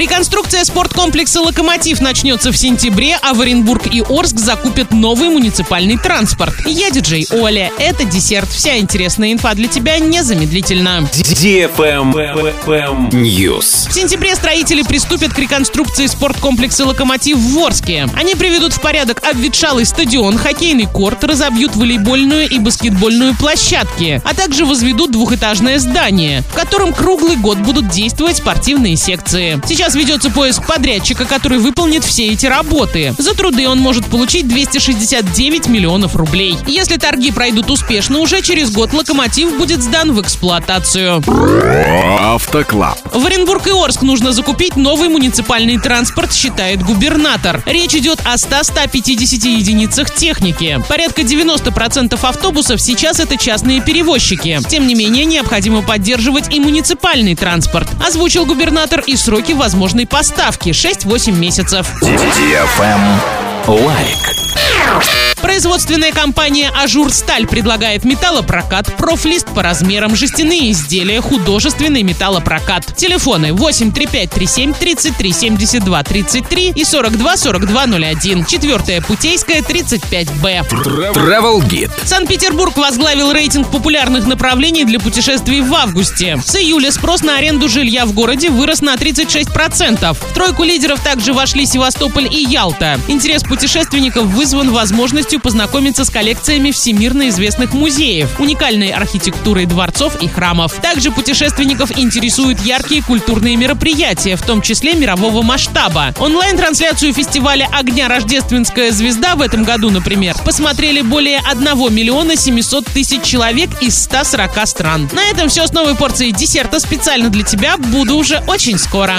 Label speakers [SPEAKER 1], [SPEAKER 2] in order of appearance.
[SPEAKER 1] Реконструкция спорткомплекса «Локомотив» начнется в сентябре, а в Оренбург и Орск закупят новый муниципальный транспорт. Я диджей Оля. Это десерт. Вся интересная инфа для тебя незамедлительно.
[SPEAKER 2] News.
[SPEAKER 1] В сентябре строители приступят к реконструкции спорткомплекса «Локомотив» в Ворске. Они приведут в порядок обветшалый стадион, хоккейный корт, разобьют волейбольную и баскетбольную площадки, а также возведут двухэтажное здание, в котором круглый год будут действовать спортивные секции. Сейчас ведется поиск подрядчика, который выполнит все эти работы. За труды он может получить 269 миллионов рублей. Если торги пройдут успешно, уже через год «Локомотив» будет сдан в эксплуатацию.
[SPEAKER 2] Автоклаб.
[SPEAKER 1] В Оренбург и Орск нужно закупить новый муниципальный транспорт, считает губернатор. Речь идет о 100-150 единицах техники. Порядка 90% автобусов сейчас это частные перевозчики. Тем не менее, необходимо поддерживать и муниципальный транспорт. Озвучил губернатор и сроки возможной поставки – 6-8 месяцев.
[SPEAKER 2] Лайк.
[SPEAKER 1] Производственная компания «Ажур Сталь» предлагает металлопрокат, профлист по размерам, жестяные изделия, художественный металлопрокат. Телефоны 83537 33 72 33 и 42 42 01. Четвертая Путейская, 35Б.
[SPEAKER 2] Travel Guide.
[SPEAKER 1] Санкт-Петербург возглавил рейтинг популярных направлений для путешествий в августе. С июля спрос на аренду жилья в городе вырос на 36%. В тройку лидеров также вошли Севастополь и Ялта. Интерес путешественников вызван возможностью познакомиться с коллекциями всемирно известных музеев, уникальной архитектурой дворцов и храмов. Также путешественников интересуют яркие культурные мероприятия, в том числе мирового масштаба. Онлайн-трансляцию фестиваля «Огня. Рождественская звезда» в этом году, например, посмотрели более 1 миллиона 700 тысяч человек из 140 стран. На этом все с новой порцией десерта специально для тебя. Буду уже очень скоро.